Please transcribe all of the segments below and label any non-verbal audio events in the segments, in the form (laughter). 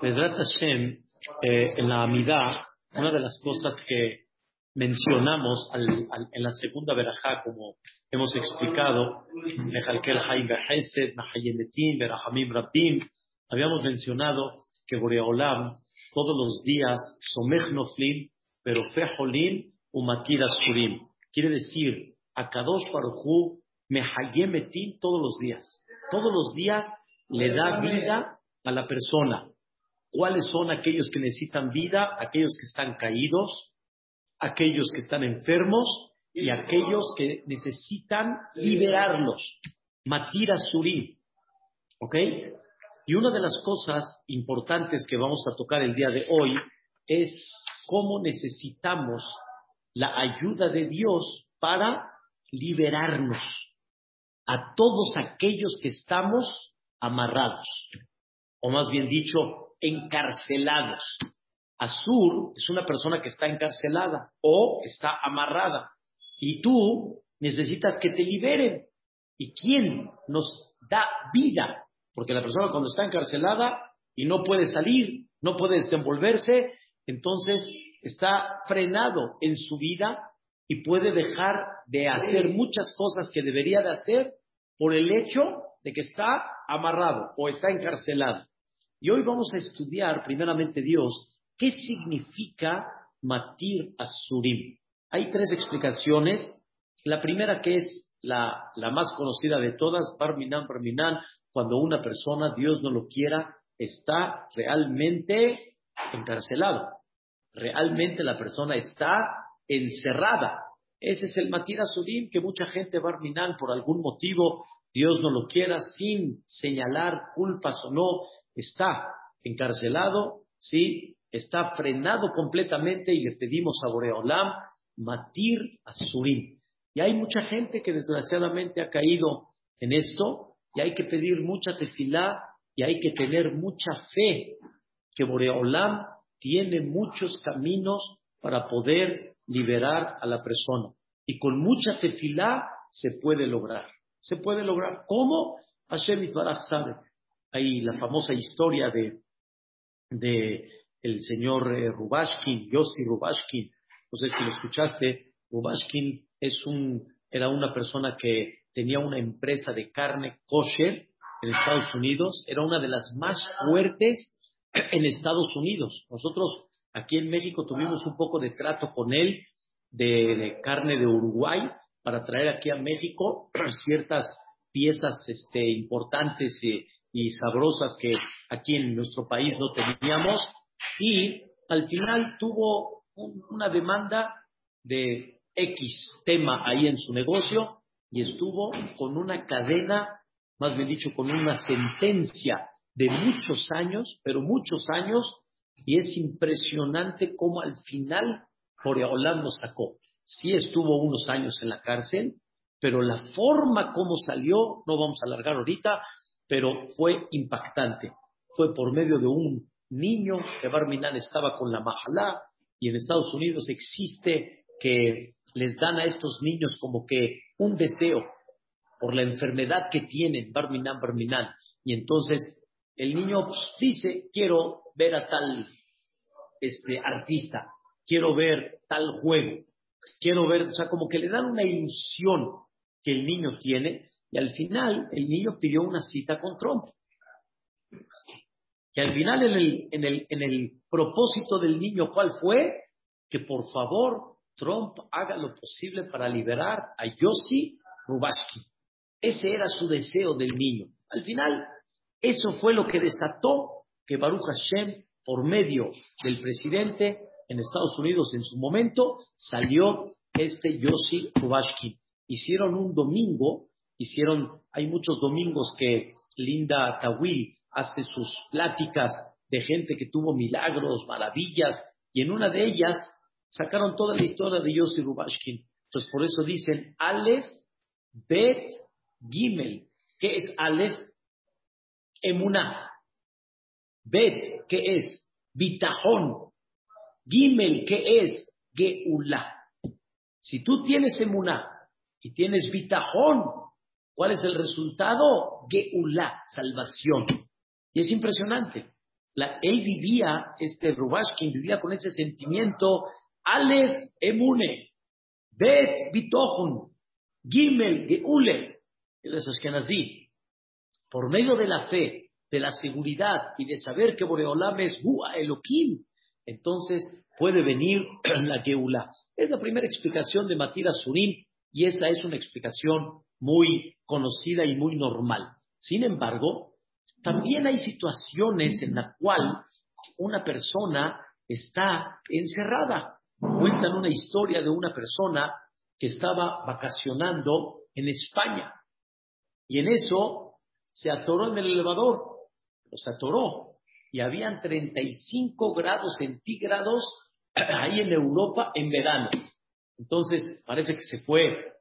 Vedrat Hashem, eh, en la Amidá, una de las cosas que mencionamos en la segunda verajá, como hemos explicado, habíamos mencionado que Boreolam todos los días, Somech Noflim, pero Fejolim, Umatira Surim. Quiere decir, Akadosh Baruchu, Mehayemetim todos los días. Todos los días le da vida a la persona. ¿Cuáles son aquellos que necesitan vida? Aquellos que están caídos, aquellos que están enfermos y aquellos que necesitan liberarlos. Matira Surim. ¿Ok? Y una de las cosas importantes que vamos a tocar el día de hoy es cómo necesitamos la ayuda de Dios para liberarnos a todos aquellos que estamos amarrados, o más bien dicho, encarcelados. Azur es una persona que está encarcelada o está amarrada y tú necesitas que te liberen. ¿Y quién nos da vida? Porque la persona cuando está encarcelada y no puede salir, no puede desenvolverse, entonces está frenado en su vida y puede dejar de hacer muchas cosas que debería de hacer por el hecho de que está amarrado o está encarcelado. Y hoy vamos a estudiar, primeramente Dios, qué significa matir asurim. Hay tres explicaciones. La primera que es la, más conocida de todas, Barminan, Barminan, cuando una persona, Dios no lo quiera, está realmente encarcelado. Realmente la persona está encerrada. Ese es el Matir Asurim que mucha gente a por algún motivo, Dios no lo quiera, sin señalar culpas o no, está encarcelado, sí, está frenado completamente y le pedimos a Boreolam Matir Asurim. Y hay mucha gente que desgraciadamente ha caído en esto y hay que pedir mucha tefilá y hay que tener mucha fe que Boreolam tiene muchos caminos para poder liberar a la persona. Y con mucha tefilá se puede lograr. Se puede lograr. ¿Cómo? Hashem Itbaraj sabe. Hay la famosa historia de, de el señor eh, Rubashkin, Yossi Rubashkin. No sé si lo escuchaste. Rubashkin es un, era una persona que tenía una empresa de carne kosher en Estados Unidos, era una de las más fuertes en Estados Unidos. Nosotros aquí en México tuvimos un poco de trato con él de, carne de Uruguay para traer aquí a México (clears throat) ciertas piezas este, importantes y sabrosas que aquí en nuestro país no teníamos. Y al final tuvo una demanda de X tema ahí en su negocio y estuvo con una cadena, más bien dicho, con una sentencia de muchos años, pero muchos años, y es impresionante cómo al final Boreolán lo sacó. Sí estuvo unos años en la cárcel, pero la forma como salió, no vamos a alargar ahorita, pero fue impactante. Fue por medio de un niño que Barminan estaba con la majalá, y en Estados Unidos existe que les dan a estos niños como que un deseo por la enfermedad que tienen, Barminan, Barminan. Y entonces el niño pues, dice, quiero ver a tal este, artista, quiero ver tal juego, quiero ver, o sea, como que le dan una ilusión que el niño tiene y al final el niño pidió una cita con Trump. Y al final en el, en el, en el propósito del niño, ¿cuál fue? Que por favor Trump haga lo posible para liberar a Yossi Rubashki. Ese era su deseo del niño. Al final, eso fue lo que desató que Baruch Hashem, por medio del presidente en Estados Unidos en su momento, salió este Yossi Rubashki. Hicieron un domingo, hicieron, hay muchos domingos que Linda Tawil hace sus pláticas de gente que tuvo milagros, maravillas, y en una de ellas sacaron toda la historia de Yossi Rubashkin. Entonces, por eso dicen Aleph, Bet, Gimel. ¿Qué es Aleph? Emuná. Bet, ¿qué es? Bitajón. Gimel, ¿qué es? Geulá. Si tú tienes emuná y tienes bitajón, ¿cuál es el resultado? Geulá, salvación. Y es impresionante. La, él vivía, este Rubashkin vivía con ese sentimiento, Aleph Emune, Bet Bitochun, Gimel Geule, eso es nací. Por medio de la fe, de la seguridad y de saber que Boreolam es Hua Elohim, entonces puede venir (clears throat) la Geula. Es la primera explicación de Matira Surim y esta es una explicación muy conocida y muy normal. Sin embargo, también hay situaciones en las cuales una persona está encerrada. Cuentan una historia de una persona que estaba vacacionando en España y en eso se atoró en el elevador, se atoró y habían 35 grados centígrados ahí en Europa en verano. Entonces parece que se fue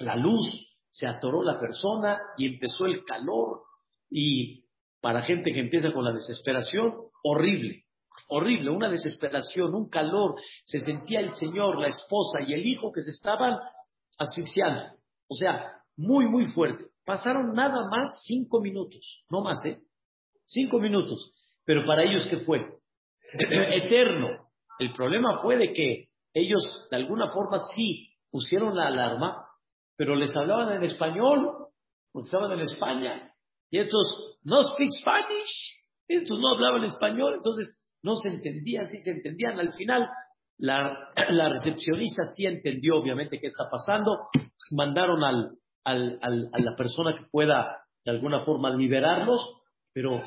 la luz, se atoró la persona y empezó el calor y para gente que empieza con la desesperación, horrible, horrible, una desesperación, un calor, se sentía el Señor, la esposa y el hijo que se estaban asfixiando, o sea, muy, muy fuerte. Pasaron nada más cinco minutos, no más, ¿eh? Cinco minutos. Pero para ellos, ¿qué fue? (clears throat) Eterno. El problema fue de que ellos, de alguna forma, sí pusieron la alarma, pero les hablaban en español, porque estaban en España. Y estos no speak Spanish, estos no hablaban español, entonces no se entendían, sí se entendían. Al final, la, (clears throat) recepcionista sí entendió, obviamente, qué está pasando. Mandaron al, a la persona que pueda, de alguna forma, liberarlos, pero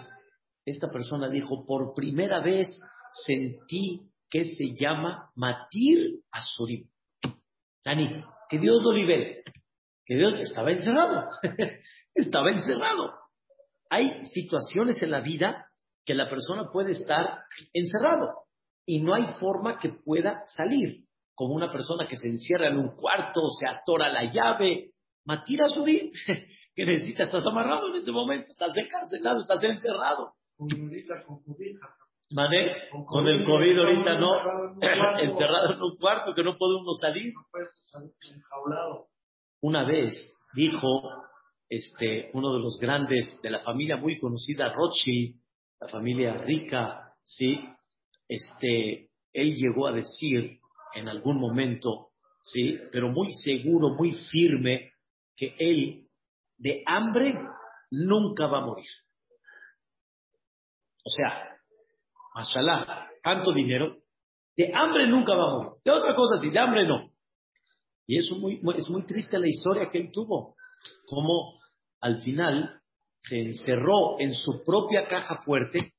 esta persona dijo, por primera vez sentí que se llama Matir Azurim. Dani, que Dios lo libere. Que Dios estaba encerrado. (laughs) estaba encerrado. Hay situaciones en la vida que la persona puede estar encerrado y no hay forma que pueda salir. Como una persona que se encierra en un cuarto, se atora la llave. Matir Azurim, (laughs) que necesita, estás amarrado en ese momento, estás encarcelado, estás encerrado. Con. Mané, con el COVID ahorita no, (laughs) encerrado en un cuarto. que no uno salir. Una vez dijo este, uno de los grandes de la familia muy conocida, Rothschild, la familia rica, sí, este, él llegó a decir en algún momento, sí, pero muy seguro, muy firme, que él de hambre nunca va a morir. O sea, mashallah, tanto dinero, de hambre nunca va. De otra cosa, sí, de hambre no. Y eso muy, es muy triste la historia que él tuvo. Como al final se encerró en su propia caja fuerte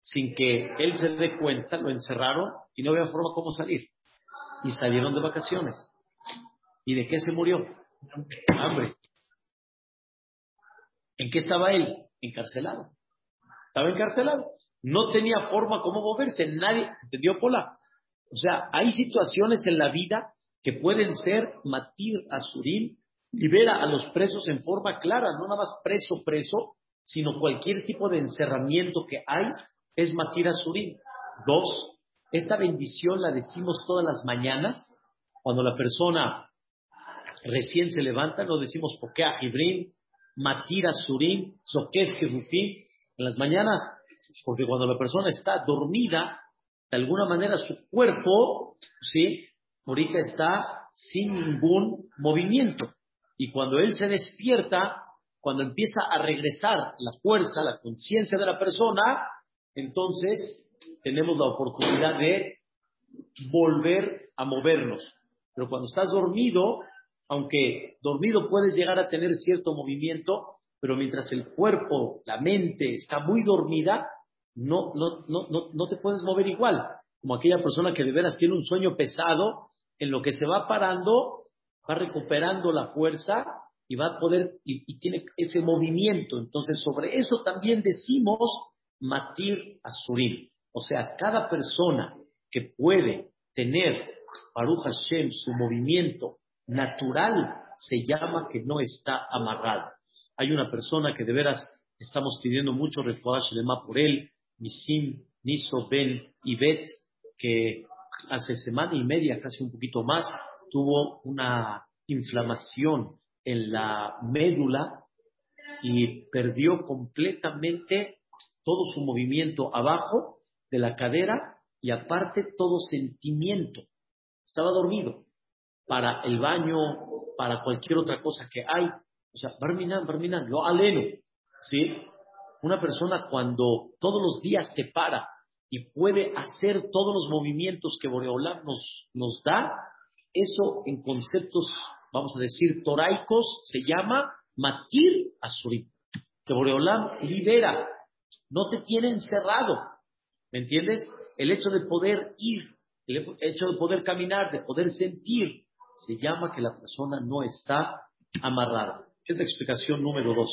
sin que él se dé cuenta, lo encerraron y no había forma cómo salir. Y salieron de vacaciones. ¿Y de qué se murió? Hambre. ¿En qué estaba él? Encarcelado. Estaba encarcelado. No tenía forma como moverse. Nadie, ¿entendió, Pola? O sea, hay situaciones en la vida que pueden ser matir a Surim, libera a los presos en forma clara, no nada más preso, preso, sino cualquier tipo de encerramiento que hay es matir a Surim. Dos, esta bendición la decimos todas las mañanas, cuando la persona recién se levanta, lo decimos Pokea Jibrim, Matir a Surim, Zokef Jebufim, en las mañanas, porque cuando la persona está dormida, de alguna manera su cuerpo, ¿sí? Ahorita está sin ningún movimiento. Y cuando él se despierta, cuando empieza a regresar la fuerza, la conciencia de la persona, entonces tenemos la oportunidad de volver a movernos. Pero cuando estás dormido, aunque dormido puedes llegar a tener cierto movimiento, pero mientras el cuerpo, la mente está muy dormida, no, no, no, no, te puedes mover igual. Como aquella persona que de veras tiene un sueño pesado, en lo que se va parando, va recuperando la fuerza y va a poder, y, tiene ese movimiento. Entonces, sobre eso también decimos matir asurim. O sea, cada persona que puede tener, Baruch Hashem, su movimiento natural, se llama que no está amarrado. Hay una persona que de veras estamos pidiendo mucho refuaje de por él, Nisim, Niso, Ben y Bet, que hace semana y media, casi un poquito más, tuvo una inflamación en la médula y perdió completamente todo su movimiento abajo de la cadera y aparte todo sentimiento. Estaba dormido para el baño, para cualquier otra cosa que hay. O sea, Barminan, Barminan, lo aleno. ¿Sí? Una persona cuando todos los días te para y puede hacer todos los movimientos que Boreolam nos, nos da, eso en conceptos, vamos a decir, toraicos, se llama matir asurim. Que Boreolam libera, no te tiene encerrado. ¿Me entiendes? El hecho de poder ir, el hecho de poder caminar, de poder sentir, se llama que la persona no está amarrada. Es la explicación número dos.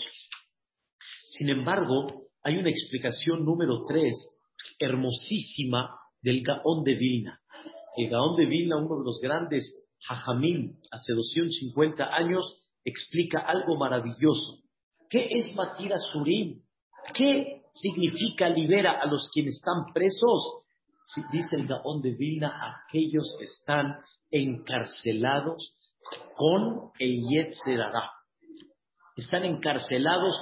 Sin embargo, hay una explicación número tres, hermosísima, del Gaón de Vilna. El Gaón de Vilna, uno de los grandes Jajamín, hace 250 años, explica algo maravilloso. ¿Qué es Matira Surim? ¿Qué significa libera a los quienes están presos? Dice el Gaón de Vilna, aquellos que están encarcelados con el Yetzerará. Están encarcelados,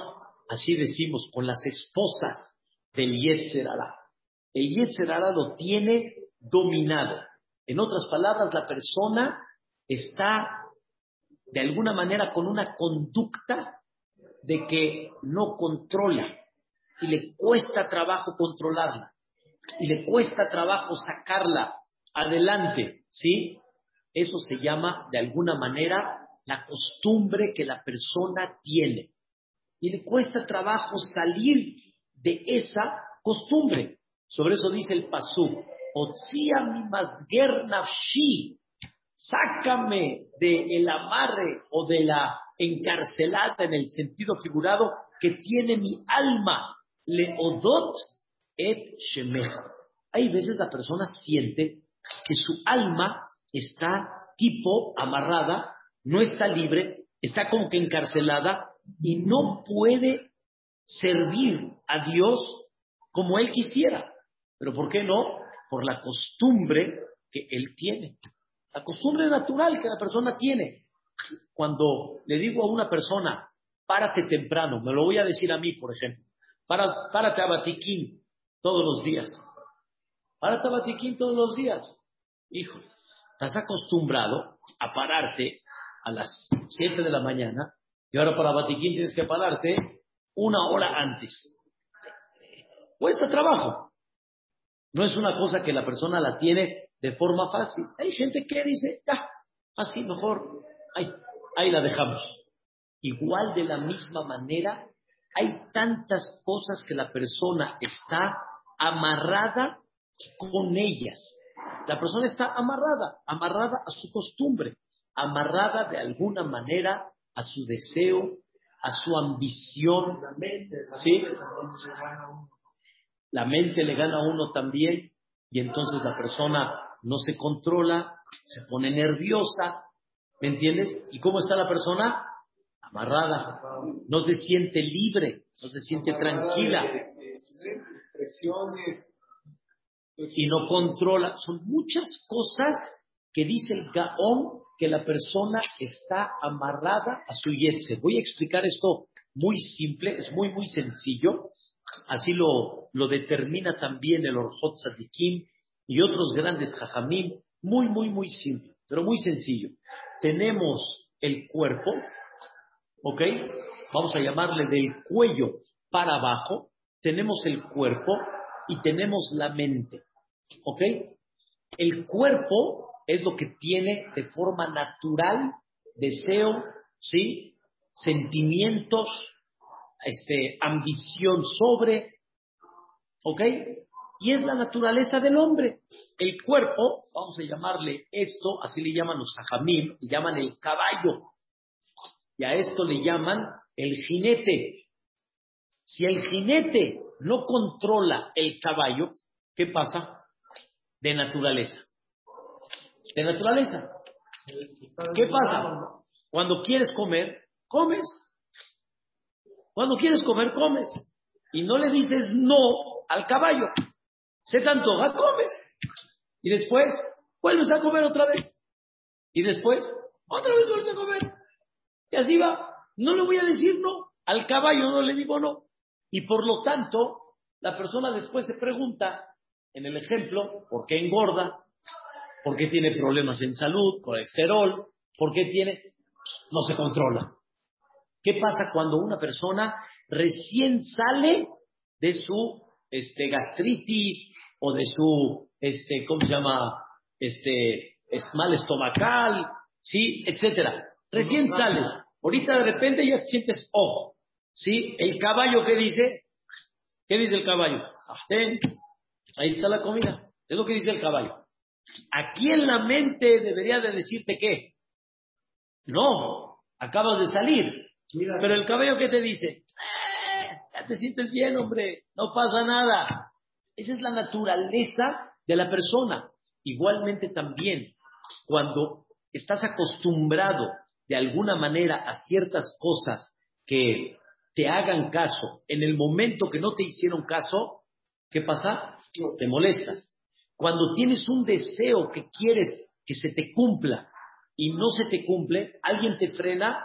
así decimos, con las esposas del Yetzerará. El Yetzerará lo tiene dominado. En otras palabras, la persona está de alguna manera con una conducta de que no controla y le cuesta trabajo controlarla y le cuesta trabajo sacarla adelante, ¿sí? Eso se llama, de alguna manera, la costumbre que la persona tiene. Y le cuesta trabajo salir de esa costumbre. Sobre eso dice el Pasú, Otzia mi masger sácame del amarre o de la encarcelada en el sentido figurado que tiene mi alma, leodot et shemeja. Hay veces la persona siente que su alma está tipo amarrada, no está libre, está como que encarcelada y no puede servir a Dios como él quisiera. Pero ¿por qué no? Por la costumbre que él tiene. La costumbre natural que la persona tiene. Cuando le digo a una persona, párate temprano, me lo voy a decir a mí, por ejemplo, párate a Batiquín todos los días. Párate a Batiquín todos los días. Hijo, Estás acostumbrado a pararte a las 7 de la mañana y ahora para Batiquín tienes que pararte una hora antes. Cuesta trabajo. No es una cosa que la persona la tiene de forma fácil. Hay gente que dice, ya, así mejor, ahí, ahí la dejamos. Igual de la misma manera, hay tantas cosas que la persona está amarrada con ellas. La persona está amarrada, amarrada a su costumbre, amarrada de alguna manera a su deseo, a su ambición. La mente, ¿sí? La mente le gana a uno también y entonces la persona no se controla, se pone nerviosa, ¿me entiendes? ¿Y cómo está la persona? Amarrada, no se siente libre, no se siente tranquila. Presiones, y no controla. Son muchas cosas que dice el Gaón que la persona está amarrada a su yetzer. Voy a explicar esto muy simple, es muy, muy sencillo. Así lo, lo determina también el Orjot Sadikim y otros grandes Jajamim. Muy, muy, muy simple, pero muy sencillo. Tenemos el cuerpo, ¿ok? Vamos a llamarle del cuello para abajo. Tenemos el cuerpo y tenemos la mente. ¿Ok? El cuerpo es lo que tiene de forma natural deseo, ¿sí? Sentimientos, este, ambición sobre, ¿ok? Y es la naturaleza del hombre. El cuerpo, vamos a llamarle esto, así le llaman los ajamim, le llaman el caballo. Y a esto le llaman el jinete. Si el jinete no controla el caballo, ¿qué pasa? de naturaleza. De naturaleza. ¿Qué pasa? Cuando quieres comer, comes. Cuando quieres comer, comes. Y no le dices no al caballo. Se te antoja, comes. Y después vuelves a comer otra vez. Y después otra vez vuelves a comer. Y así va. No le voy a decir no. Al caballo no le digo no. Y por lo tanto, la persona después se pregunta, en el ejemplo, ¿por qué engorda? ¿Por qué tiene problemas en salud, colesterol? ¿Por qué tiene...? No se controla. ¿Qué pasa cuando una persona recién sale de su este, gastritis o de su, este, ¿cómo se llama? Este, mal estomacal, ¿sí? Etcétera. Recién sales. Ahorita de repente ya te sientes ojo. ¿Sí? El caballo, ¿qué dice? ¿Qué dice el caballo? Ahí está la comida. Es lo que dice el caballo. Aquí en la mente debería de decirte qué. No, acabas de salir. Pero el caballo, ¿qué te dice? Eh, ya te sientes bien, hombre. No pasa nada. Esa es la naturaleza de la persona. Igualmente también, cuando estás acostumbrado de alguna manera a ciertas cosas que te hagan caso, en el momento que no te hicieron caso, ¿qué pasa? Te molestas. Cuando tienes un deseo que quieres que se te cumpla y no se te cumple, alguien te frena,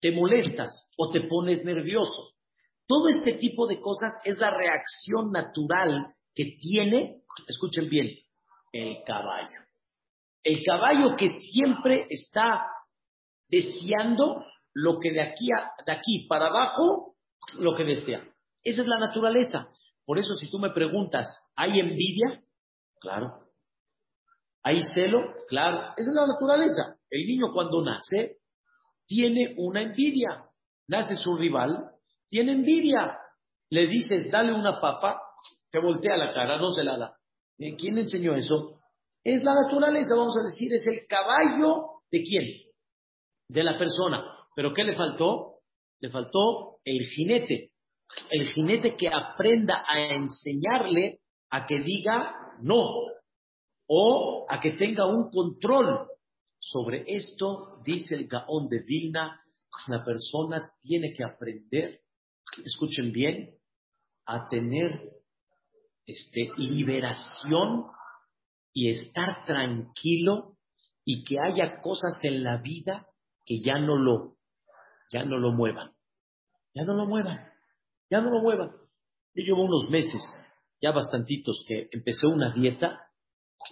te molestas o te pones nervioso. Todo este tipo de cosas es la reacción natural que tiene, escuchen bien, el caballo. El caballo que siempre está deseando lo que de aquí, de aquí para abajo, lo que desea. Esa es la naturaleza. Por eso si tú me preguntas, ¿hay envidia? Claro. ¿Hay celo? Claro. Esa es la naturaleza. El niño cuando nace tiene una envidia. Nace su rival, tiene envidia. Le dices, dale una papa, te voltea la cara, no se la da. ¿Quién enseñó eso? Es la naturaleza, vamos a decir, es el caballo de quién? De la persona. ¿Pero qué le faltó? Le faltó el jinete. El jinete que aprenda a enseñarle a que diga no o a que tenga un control. Sobre esto dice el Gaón de Vilna, la persona tiene que aprender, escuchen bien, a tener este, liberación y estar tranquilo y que haya cosas en la vida que ya no lo, ya no lo muevan. Ya no lo muevan. Ya no lo muevan. Yo llevo unos meses, ya bastantitos, que empecé una dieta.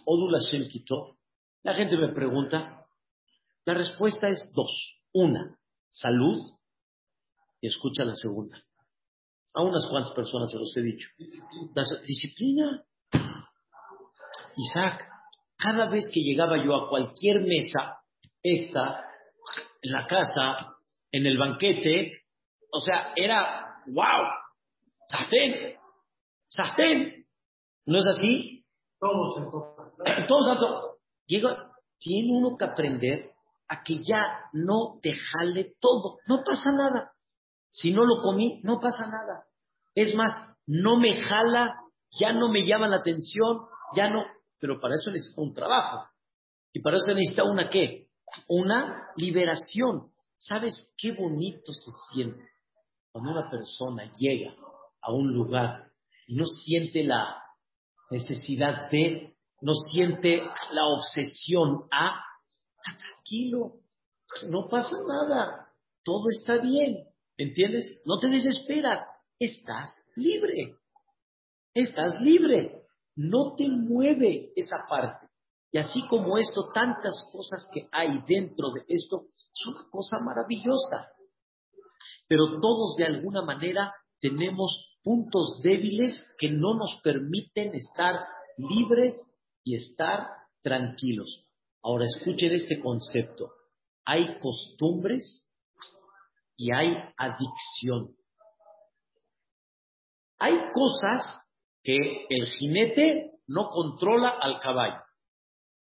Odula Shem quitó. La gente me pregunta. La respuesta es dos. Una, salud. Y escucha la segunda. A unas cuantas personas se los he dicho. disciplina. Isaac, cada vez que llegaba yo a cualquier mesa, esta, en la casa, en el banquete, o sea, era, wow, sastén, sastén. ¿No es así? Todos en (clears throat) Todos tiene uno que aprender a que ya no te jale todo, no pasa nada. Si no lo comí, no pasa nada. Es más, no me jala, ya no me llama la atención, ya no, pero para eso necesita un trabajo. Y para eso necesita una qué? Una liberación. ¿Sabes qué bonito se siente cuando una persona llega a un lugar no siente la necesidad de, no siente la obsesión a, está tranquilo, no pasa nada, todo está bien, ¿entiendes? No te desesperas, estás libre, estás libre no te mueve esa parte. Y así como esto, tantas cosas que hay dentro de esto, es una cosa maravillosa. Pero todos de alguna manera tenemos puntos débiles que no nos permiten estar libres y estar tranquilos. Ahora escuchen este concepto. Hay costumbres y hay adicción. Hay cosas que el jinete no controla al caballo.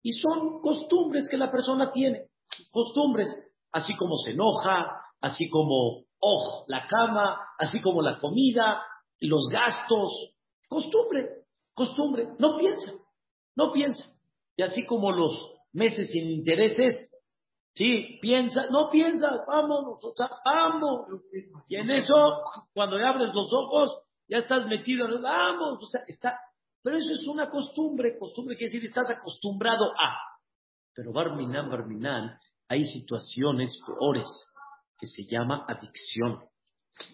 Y son costumbres que la persona tiene, costumbres, así como se enoja, así como, oh, la cama, así como la comida, los gastos, costumbre, costumbre, no piensa, no piensa. Y así como los meses sin intereses, sí, piensa, no piensa, vámonos, o sea, vamos. Y en eso, cuando abres los ojos, ya estás metido, vamos, o sea, está, pero eso es una costumbre, costumbre quiere decir estás acostumbrado a. Pero Barminan, Barminan, hay situaciones peores que se llama adicción.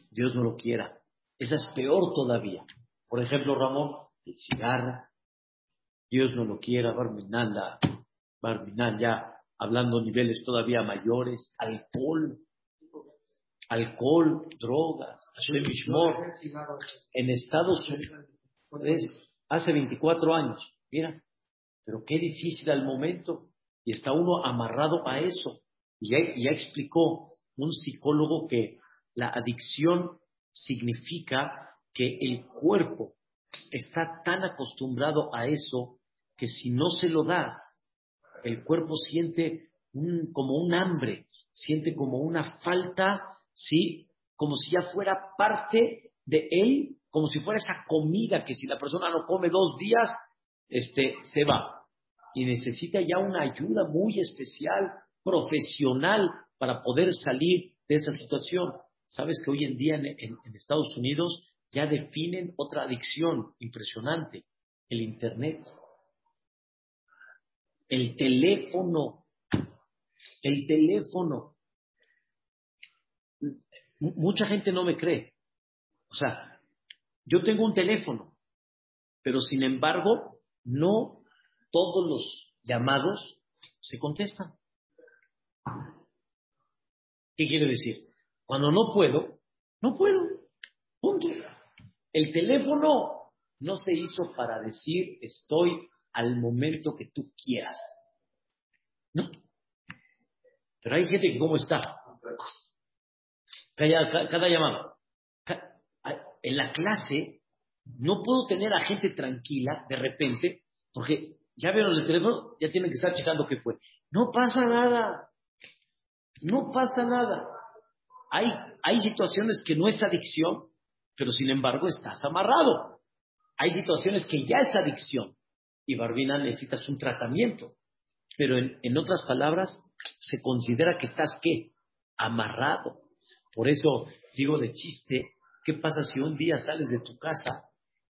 Dios no lo quiera. Esa es peor todavía. Por ejemplo, Ramón, el cigarro. Dios no lo quiera, Barminan, Barminan ya hablando niveles todavía mayores, alcohol, alcohol, drogas, en Estados Unidos, hace 24 años, mira, pero qué difícil al momento, y está uno amarrado a eso. Y ya, explicó un psicólogo que la adicción significa que el cuerpo está tan acostumbrado a eso que si no se lo das, el cuerpo siente como un hambre, siente como una falta, ¿sí? Como si ya fuera parte de él, como si fuera esa comida que si la persona no come dos días, este, se va. Y necesita ya una ayuda muy especial, profesional, para poder salir de esa situación. Sabes que hoy en día en Estados Unidos ya definen otra adicción impresionante, el Internet. El teléfono. El teléfono. mucha gente no me cree. O sea, yo tengo un teléfono, pero sin embargo, no todos los llamados se contestan. ¿Qué quiere decir? Cuando no puedo, no puedo. Punto. El teléfono no se hizo para decir estoy al momento que tú quieras. No. Pero hay gente que cómo está. Cada, cada llamada. En la clase no puedo tener a gente tranquila de repente, porque ya vieron el teléfono, ya tienen que estar checando qué fue. No pasa nada. No pasa nada. Hay, hay situaciones que no es adicción, pero sin embargo estás amarrado. Hay situaciones que ya es adicción, y Barbina necesitas un tratamiento. Pero en, otras palabras, se considera que estás qué? Amarrado. Por eso digo de chiste, ¿qué pasa si un día sales de tu casa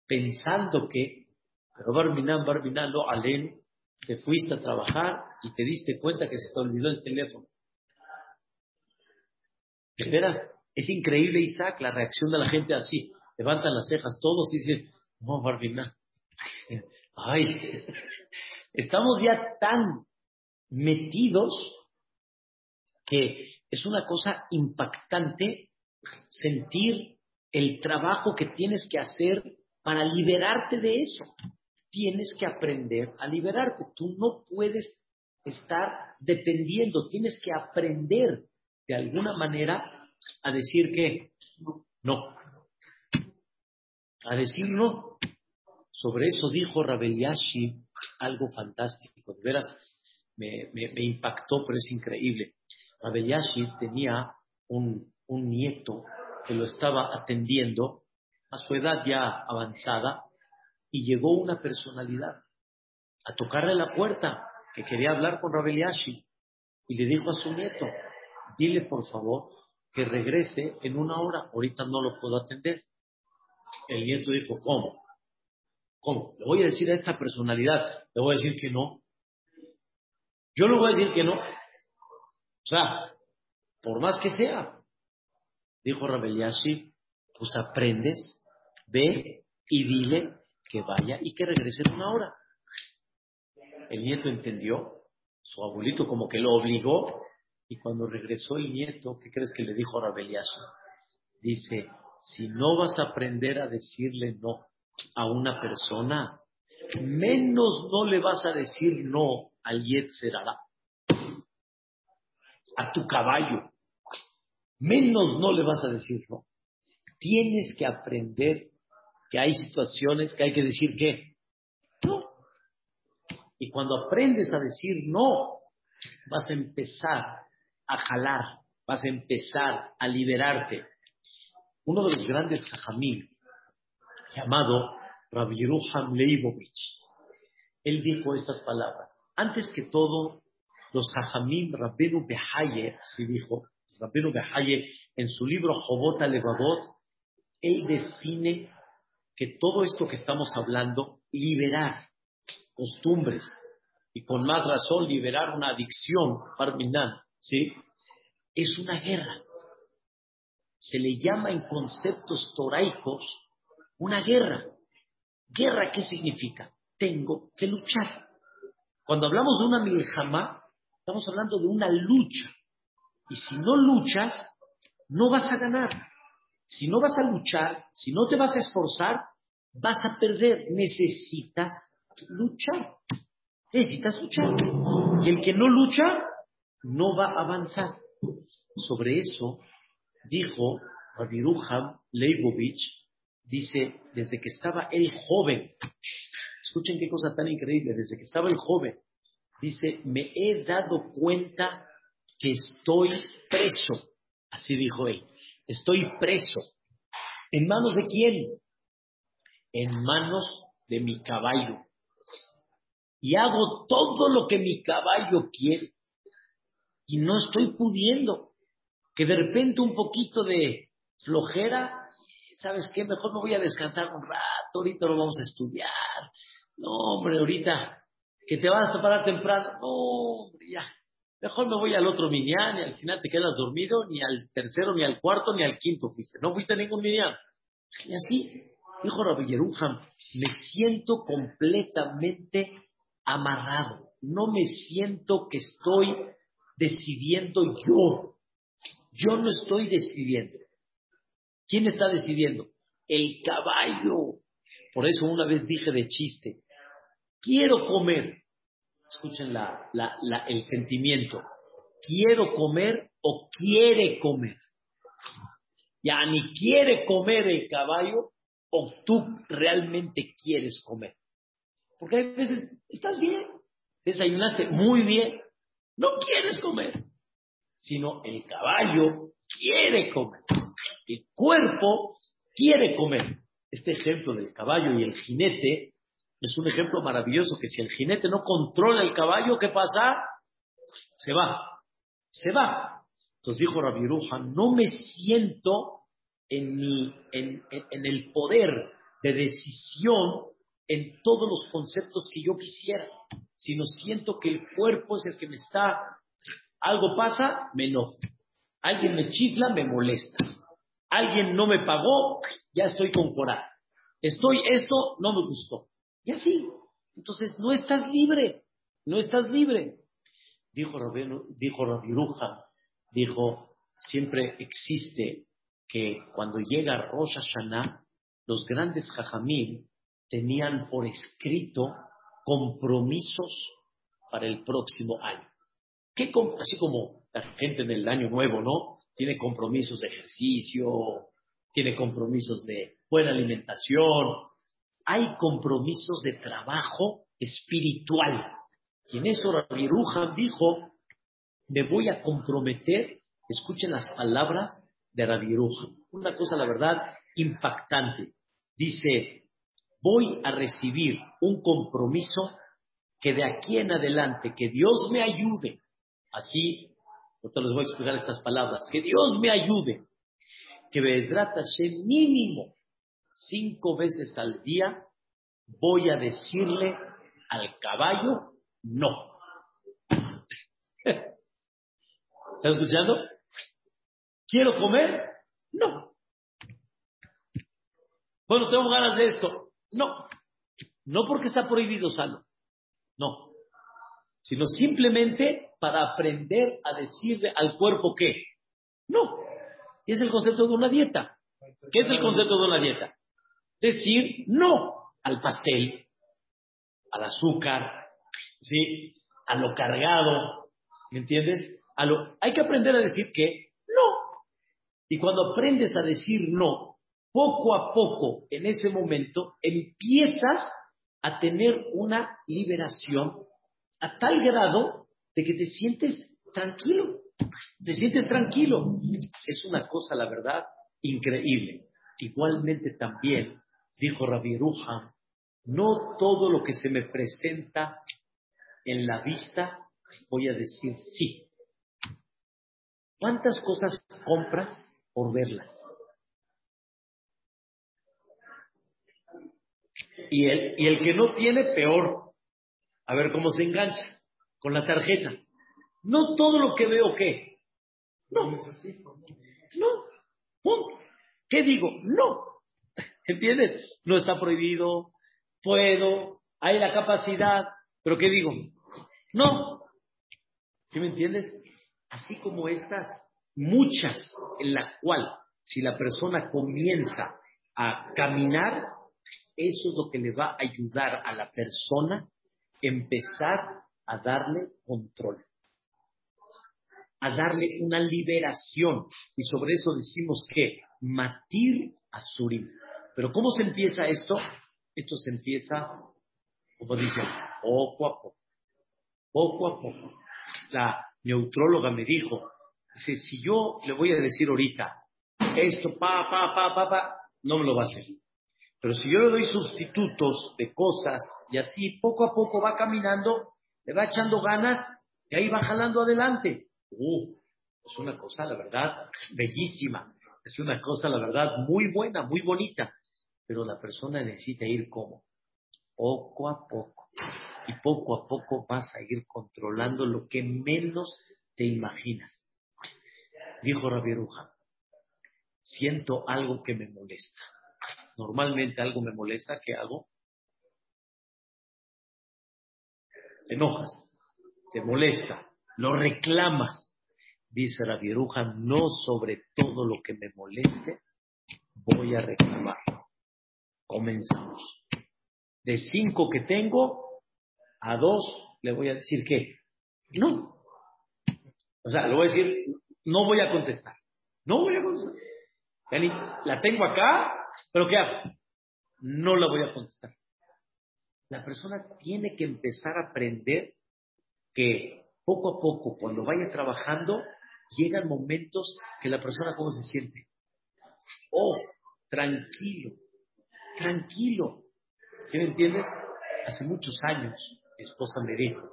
pensando que, pero Barminan, Barminan, lo Alen, te fuiste a trabajar y te diste cuenta que se te olvidó el teléfono? De es increíble, Isaac, la reacción de la gente así. Levantan las cejas todos y dicen, no, Barminan, Ay, estamos ya tan metidos que es una cosa impactante sentir el trabajo que tienes que hacer para liberarte de eso. Tienes que aprender a liberarte. Tú no puedes estar dependiendo, tienes que aprender de alguna manera a decir que no. A decir no. Sobre eso dijo Rabel Yashi algo fantástico, de veras me, impactó, pero es increíble. Rabel Yashi tenía un, un nieto que lo estaba atendiendo a su edad ya avanzada y llegó una personalidad a tocarle la puerta que quería hablar con Rabel Yashi y le dijo a su nieto, dile por favor que regrese en una hora, ahorita no lo puedo atender. El nieto dijo, ¿cómo? ¿Cómo? Le voy a decir a esta personalidad, le voy a decir que no. Yo le voy a decir que no. O sea, por más que sea, dijo Rabeliashi, pues aprendes, ve y dile que vaya y que regrese en una hora. El nieto entendió, su abuelito como que lo obligó, y cuando regresó el nieto, ¿qué crees que le dijo a Rabeliashi? Dice, si no vas a aprender a decirle no a una persona, menos no le vas a decir no al Yetzerara, a tu caballo, menos no le vas a decir no. Tienes que aprender que hay situaciones que hay que decir que no. Y cuando aprendes a decir no, vas a empezar a jalar, vas a empezar a liberarte. Uno de los grandes jajamil, llamado Rabbi Ruham Leibovich. Él dijo estas palabras. Antes que todo, los Jajamim Rabbenu Behaye, así dijo, Rabbenu Behaye, en su libro Jobot Levavot, él define que todo esto que estamos hablando, liberar costumbres y con más razón liberar una adicción, Parminan, ¿sí? Es una guerra. Se le llama en conceptos toraicos una guerra. Guerra, ¿qué significa? Tengo que luchar. Cuando hablamos de una miljama, estamos hablando de una lucha. Y si no luchas, no vas a ganar. Si no vas a luchar, si no te vas a esforzar, vas a perder. Necesitas luchar. Necesitas luchar. Y el que no lucha, no va a avanzar. Sobre eso dijo Rabiruham Leibovich, dice, desde que estaba el joven, escuchen qué cosa tan increíble, desde que estaba el joven, dice, me he dado cuenta que estoy preso. Así dijo él, estoy preso. ¿En manos de quién? En manos de mi caballo. Y hago todo lo que mi caballo quiere. Y no estoy pudiendo. Que de repente un poquito de flojera, ¿sabes qué? Mejor me voy a descansar un rato, ahorita lo vamos a estudiar. No, hombre, ahorita que te vas a parar temprano. No, hombre, ya. Mejor me voy al otro minián y al final te quedas dormido, ni al tercero, ni al cuarto, ni al quinto fuiste. No fuiste a ningún minián. Y así, dijo Rabbi me siento completamente amarrado. No me siento que estoy decidiendo yo. Yo no estoy decidiendo. ¿Quién está decidiendo? El caballo. Por eso una vez dije de chiste, quiero comer. Escuchen el sentimiento. Quiero comer o quiere comer. Ya ni quiere comer el caballo o tú realmente quieres comer. Porque a veces estás bien, desayunaste muy bien, no quieres comer, sino el caballo quiere comer. El cuerpo quiere comer. Este ejemplo del caballo y el jinete es un ejemplo maravilloso que si el jinete no controla el caballo, ¿qué pasa? Se va, se va. Entonces dijo Rabbi no me siento en, mi, en, en el poder de decisión en todos los conceptos que yo quisiera, sino siento que el cuerpo es el que me está, algo pasa, me enojo, alguien me chifla, me molesta, alguien no me pagó, ya estoy con coraje, estoy esto, no me gustó, y así, entonces no estás libre, no estás libre. Dijo, dijo Rabiruja, dijo, siempre existe que cuando llega Rosh Hashanah, los grandes jajamim tenían por escrito compromisos para el próximo año. ¿Qué, así como la gente del año nuevo, ¿no? Tiene compromisos de ejercicio, tiene compromisos de buena alimentación, hay compromisos de trabajo espiritual. Y en eso Rabbi dijo, me voy a comprometer, escuchen las palabras de Rabbi Una cosa, la verdad, impactante. Dice, voy a recibir un compromiso que de aquí en adelante, que Dios me ayude, así, te les voy a explicar estas palabras, que Dios me ayude, que ser mínimo cinco veces al día voy a decirle al caballo no. ¿Estás escuchando? ¿Quiero comer? No. Bueno, tengo ganas de esto. No, no porque está prohibido sano, no, sino simplemente para aprender a decirle al cuerpo que no. Y es el concepto de una dieta. ¿Qué es el concepto de una dieta? Decir no al pastel, al azúcar, ¿sí? a lo cargado, ¿me entiendes? A lo, hay que aprender a decir que no. Y cuando aprendes a decir no, poco a poco, en ese momento, empiezas a tener una liberación a tal grado de que te sientes tranquilo, te sientes tranquilo. Es una cosa, la verdad, increíble. Igualmente también, dijo Rabbi Ruham, no todo lo que se me presenta en la vista voy a decir sí. ¿Cuántas cosas compras por verlas? Y el, y el que no tiene, peor. A ver cómo se engancha con la tarjeta. No todo lo que veo, ¿qué? No. No. Punto. ¿Qué digo? No. (laughs) ¿Entiendes? No está prohibido, puedo, hay la capacidad, pero ¿qué digo? No. ¿Sí me entiendes? Así como estas, muchas en la cual, si la persona comienza a caminar, eso es lo que le va a ayudar a la persona empezar a darle control, a darle una liberación. Y sobre eso decimos que matir asurim. Pero ¿cómo se empieza esto? Esto se empieza, como dicen, poco a poco. Poco a poco. La neutróloga me dijo, dice, si yo le voy a decir ahorita, esto, pa, pa, pa, pa, pa, no me lo va a hacer. Pero si yo le doy sustitutos de cosas y así poco a poco va caminando, le va echando ganas y ahí va jalando adelante. Uh, es una cosa, la verdad, bellísima. Es una cosa, la verdad, muy buena, muy bonita. Pero la persona necesita ir como poco a poco. Y poco a poco vas a ir controlando lo que menos te imaginas. Dijo Rabbi siento algo que me molesta normalmente algo me molesta, ¿qué hago? Te enojas, te molesta, lo reclamas. Dice la vieruja, no sobre todo lo que me moleste, voy a reclamar. Comenzamos. De cinco que tengo, a dos le voy a decir que no. O sea, le voy a decir, no voy a contestar. No voy a contestar. La tengo acá, pero ¿qué hago? No la voy a contestar. La persona tiene que empezar a aprender que poco a poco, cuando vaya trabajando, llegan momentos que la persona cómo se siente. Oh, tranquilo, tranquilo. ¿Sí me entiendes? Hace muchos años, mi esposa me dijo,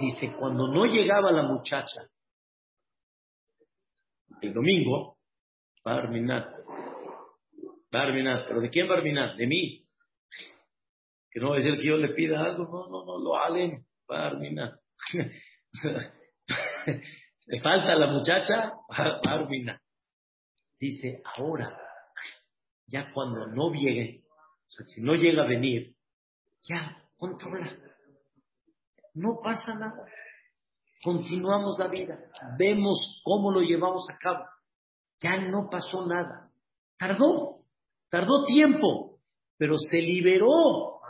dice, cuando no llegaba la muchacha, el domingo, para terminar, Va ¿Pero de quién va De mí. Que no va a decir que yo le pida algo. No, no, no, lo halen. Va le falta la muchacha. Va Dice, ahora, ya cuando no llegue, o sea, si no llega a venir, ya, controla. No pasa nada. Continuamos la vida. Vemos cómo lo llevamos a cabo. Ya no pasó nada. Tardó. Tardó tiempo, pero se liberó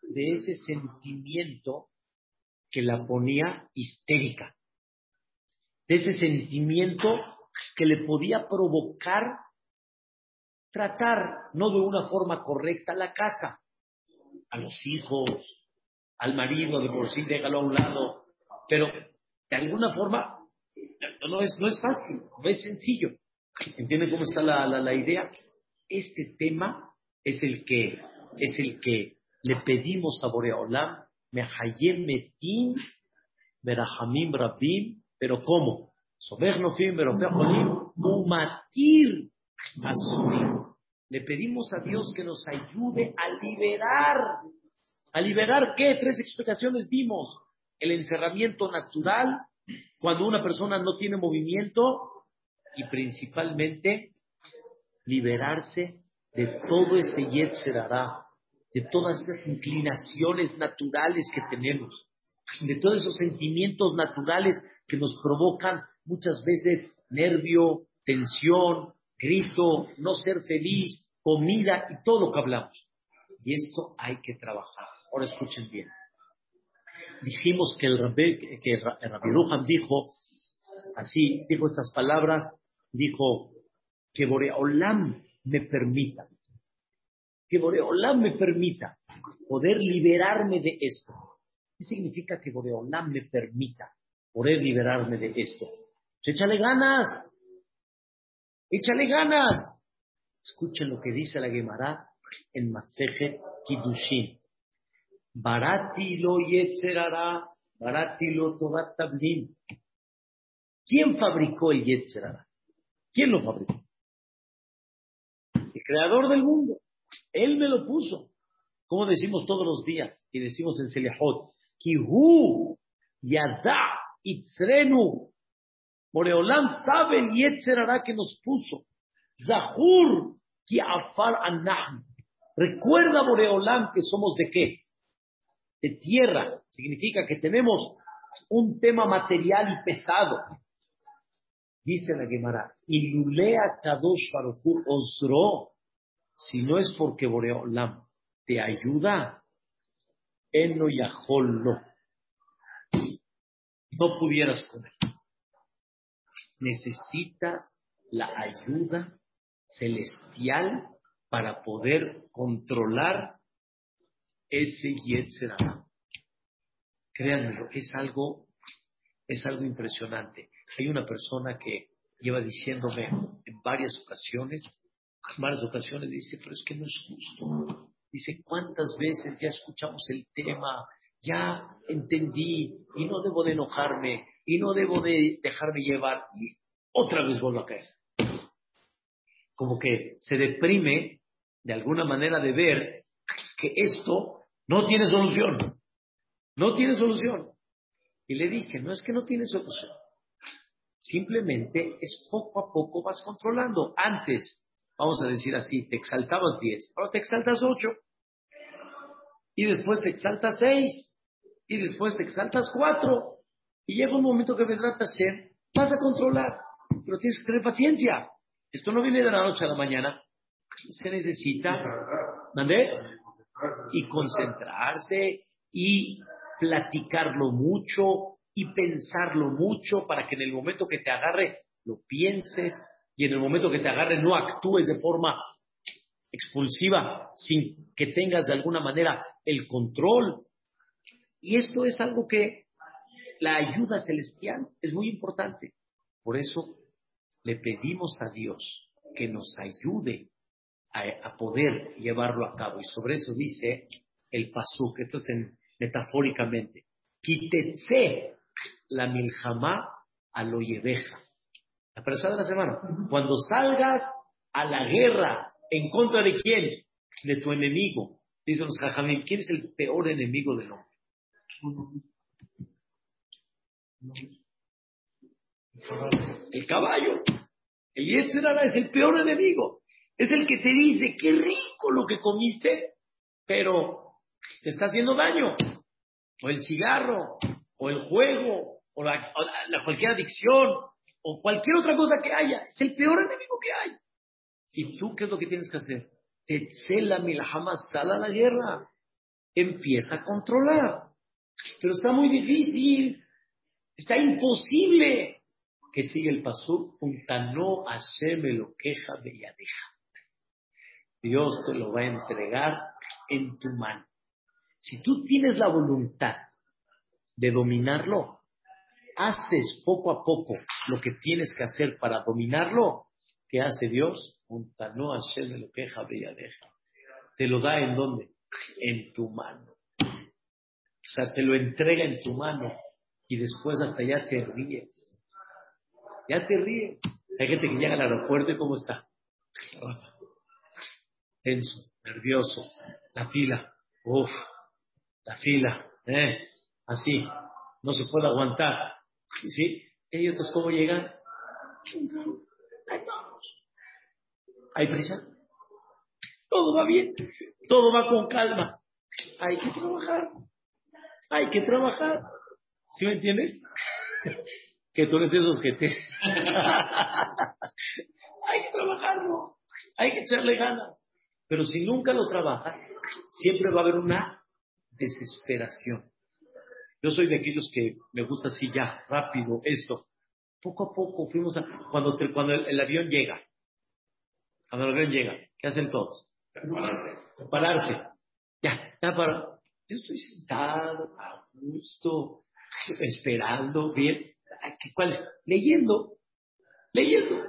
de ese sentimiento que la ponía histérica, de ese sentimiento que le podía provocar tratar no de una forma correcta la casa, a los hijos, al marido, de por sí déjalo a un lado, pero de alguna forma no es, no es fácil, no es sencillo. ¿Entienden cómo está la, la, la idea? Este tema es el que, es el que le pedimos a Boreolam, Mehayem Metim, Berahamim Rabim, pero ¿cómo? Sobernofim, Berofejolim, Umatir Asurim. Le pedimos a Dios que nos ayude a liberar. ¿A liberar qué? Tres explicaciones vimos. El encerramiento natural, cuando una persona no tiene movimiento, y principalmente liberarse de todo este Yetzerará, de todas esas inclinaciones naturales que tenemos, de todos esos sentimientos naturales que nos provocan muchas veces nervio, tensión, grito, no ser feliz, comida y todo lo que hablamos. Y esto hay que trabajar. Ahora escuchen bien. Dijimos que el Rabbi, que dijo así, dijo estas palabras, dijo, que Boreolam me permita, que Boreolam me permita poder liberarme de esto. ¿Qué significa que Boreolam me permita poder liberarme de esto? Échale ganas, échale ganas. Escuchen lo que dice la Gemara en Maseje Kidushin. Barati lo yetzerara, barati lo todat ¿Quién fabricó el yetzerara? ¿Quién lo fabricó? Creador del mundo. Él me lo puso. Como decimos todos los días y decimos en Selehot, Kihu Yada Itzrenu. Moreolam sabe el hará que nos puso. Zahur Ki Afar Anahn. Recuerda, Boreolam, que somos de qué? De tierra. Significa que tenemos un tema material y pesado. Dice la Gemara, Ilulea Kadosh Baruchu Osro, si no es porque Boreolam te ayuda, Eno Yahol no. No pudieras comer. Necesitas la ayuda celestial para poder controlar ese Yetzerara. Créanmelo, es algo, es algo impresionante. Hay una persona que lleva diciéndome en varias ocasiones, en varias ocasiones dice, pero es que no es justo. Dice, ¿cuántas veces ya escuchamos el tema? Ya entendí y no debo de enojarme y no debo de dejarme llevar y otra vez vuelvo a caer. Como que se deprime de alguna manera de ver que esto no tiene solución. No tiene solución. Y le dije, no es que no tiene solución. Simplemente es poco a poco vas controlando. Antes, vamos a decir así, te exaltabas 10, ahora te exaltas 8. Y después te exaltas 6. Y después te exaltas 4. Y llega un momento que vendrá a ser, vas a controlar. Pero tienes que tener paciencia. Esto no viene de la noche a la mañana. Se necesita, ¿mandé? Y concentrarse y platicarlo mucho y pensarlo mucho para que en el momento que te agarre lo pienses y en el momento que te agarre no actúes de forma expulsiva sin que tengas de alguna manera el control. Y esto es algo que la ayuda celestial es muy importante. Por eso le pedimos a Dios que nos ayude a, poder llevarlo a cabo. Y sobre eso dice el pasuk, esto es en, metafóricamente, quitetse la miljamá a lo. La persona de la semana. Cuando salgas a la guerra, ¿en contra de quién? De tu enemigo. Dicen los jajamín, ¿quién es el peor enemigo del hombre? El caballo. El Yetzerara es el peor enemigo. Es el que te dice, qué rico lo que comiste, pero te está haciendo daño. O el cigarro, o el juego, o la, cualquier adicción, o cualquier otra cosa que haya. Es el peor enemigo que hay. ¿Y tú qué es lo que tienes que hacer? Tetzela milhamas, sal a la guerra. Empieza a controlar. Pero está muy difícil. Está imposible. Que sigue el pasú. Puntano Hashem lo queja belladeja. Dios te lo va a entregar en tu mano. Si tú tienes la voluntad de dominarlo, haces poco a poco lo que tienes que hacer para dominarlo, ¿qué hace Dios? lo queja Te lo da en dónde? En tu mano. O sea, te lo entrega en tu mano y después hasta ya te ríes. Ya te ríes. Hay gente que llega al aeropuerto y ¿cómo está? Tenso, nervioso, la fila. Uf, la fila, ¿eh? así, no se puede aguantar. ¿Sí? Ellos, ¿cómo llegan? Ahí vamos. ¿Hay prisa? Todo va bien, todo va con calma. Hay que trabajar, hay que trabajar. ¿Sí me entiendes? (laughs) que tú eres de esos que te... (laughs) hay que trabajarlo, hay que echarle ganas. Pero si nunca lo trabajas, siempre va a haber una desesperación. Yo soy de aquellos que me gusta así ya, rápido, esto. Poco a poco fuimos a... Cuando, cuando el, avión llega, cuando el avión llega, ¿qué hacen todos? Pararse. Ya, ya para... Yo estoy sentado, a gusto, esperando, bien. ¿Cuál es? Leyendo, leyendo.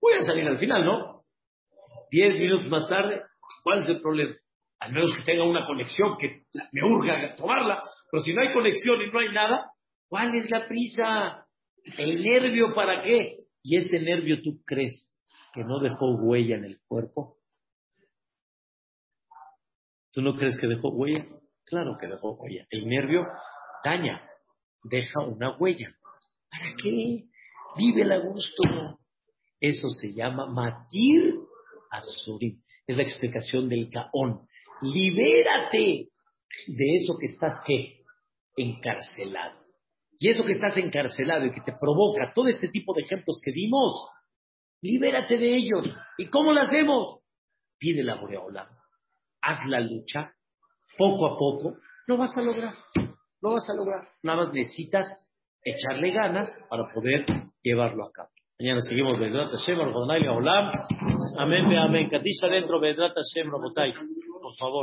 Voy a salir al final, ¿no? Diez minutos más tarde, ¿cuál es el problema? al menos que tenga una conexión que me urga tomarla, pero si no hay conexión y no hay nada, ¿cuál es la prisa? ¿El nervio para qué? ¿Y ese nervio tú crees que no dejó huella en el cuerpo? ¿Tú no crees que dejó huella? Claro que dejó huella. El nervio daña, deja una huella. ¿Para qué? Vive a gusto. Eso se llama matir azurim. Es la explicación del Gaón. Libérate de eso que estás, ¿qué? Encarcelado. Y eso que estás encarcelado y que te provoca todo este tipo de ejemplos que dimos, libérate de ellos. ¿Y cómo lo hacemos? Pide la Boreola. Haz la lucha, poco a poco, lo vas a lograr. Lo vas a lograr. Nada más necesitas echarle ganas para poder llevarlo a cabo. Mañana seguimos Bedrat Hashem, Olam. Amén, amén. Kadisha dentro Bedrat Hashem, Por favor.